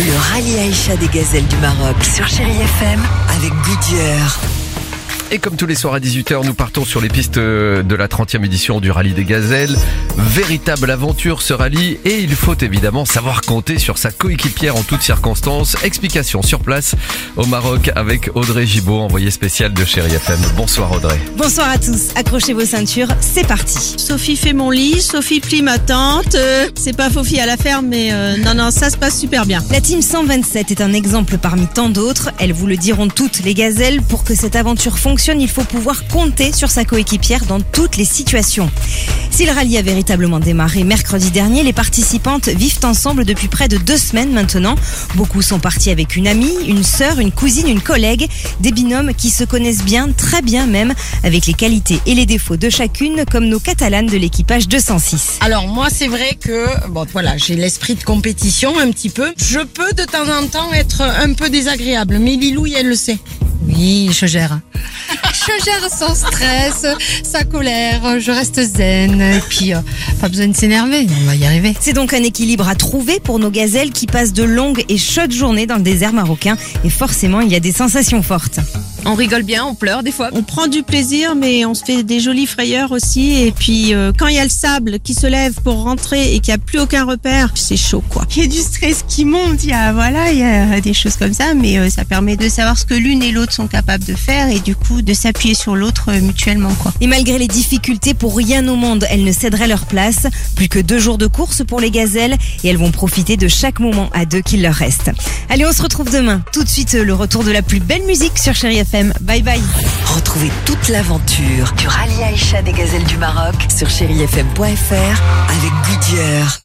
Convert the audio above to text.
Le rallye Aïcha des gazelles du Maroc sur Chérie FM avec Goodyear. Et comme tous les soirs à 18h, nous partons sur les pistes euh, de la 30e édition du rallye des gazelles. Véritable aventure ce rallye et il faut évidemment savoir compter sur sa coéquipière en toutes circonstances. Explication sur place au Maroc avec Audrey Gibaud, envoyée spéciale de Chérie FM. Bonsoir Audrey. Bonsoir à tous, accrochez vos ceintures, c'est parti. Sophie fait mon lit, Sophie plie ma tente. Euh, c'est pas Fofi à la ferme, mais euh, non, non, ça se passe super bien. La team 127 est un exemple parmi tant d'autres. Elles vous le diront toutes, les gazelles. Pour que cette aventure fonctionne, il faut pouvoir compter sur sa coéquipière dans toutes les situations. Si le rallye a véritablement démarré mercredi dernier, les participantes vivent ensemble depuis près de deux semaines maintenant. Beaucoup sont partis avec une amie, une sœur, une cousine, une collègue, des binômes qui se connaissent bien, très bien même, avec les qualités et les défauts de chacune, comme nos catalanes de l'équipage 206. Alors moi, c'est vrai que bon, voilà, j'ai l'esprit de compétition un petit peu. Je peux de temps en temps être un peu désagréable, mais Lilou, elle le sait. Oui, je gère. Je gère sans stress, sa colère, je reste zen, et puis euh, pas besoin de s'énerver, on va y arriver. C'est donc un équilibre à trouver pour nos gazelles qui passent de longues et chaudes journées dans le désert marocain et forcément il y a des sensations fortes. On rigole bien, on pleure des fois. On prend du plaisir, mais on se fait des jolies frayeurs aussi. Et puis euh, quand il y a le sable qui se lève pour rentrer et qu'il n'y a plus aucun repère, c'est chaud quoi. Il y a du stress qui monte, il y a voilà, il y a des choses comme ça, mais euh, ça permet de savoir ce que l'une et l'autre sont capables de faire et du coup de s'appuyer sur l'autre euh, mutuellement quoi. Et malgré les difficultés, pour rien au monde, elles ne céderaient leur place. Plus que deux jours de course pour les gazelles et elles vont profiter de chaque moment à deux qu'il leur reste. Allez, on se retrouve demain. Tout de suite, le retour de la plus belle musique sur Chéri FM. Bye bye. Retrouvez toute l'aventure du rallye Aïcha des gazelles du Maroc sur chérifm.fr avec Goodyear.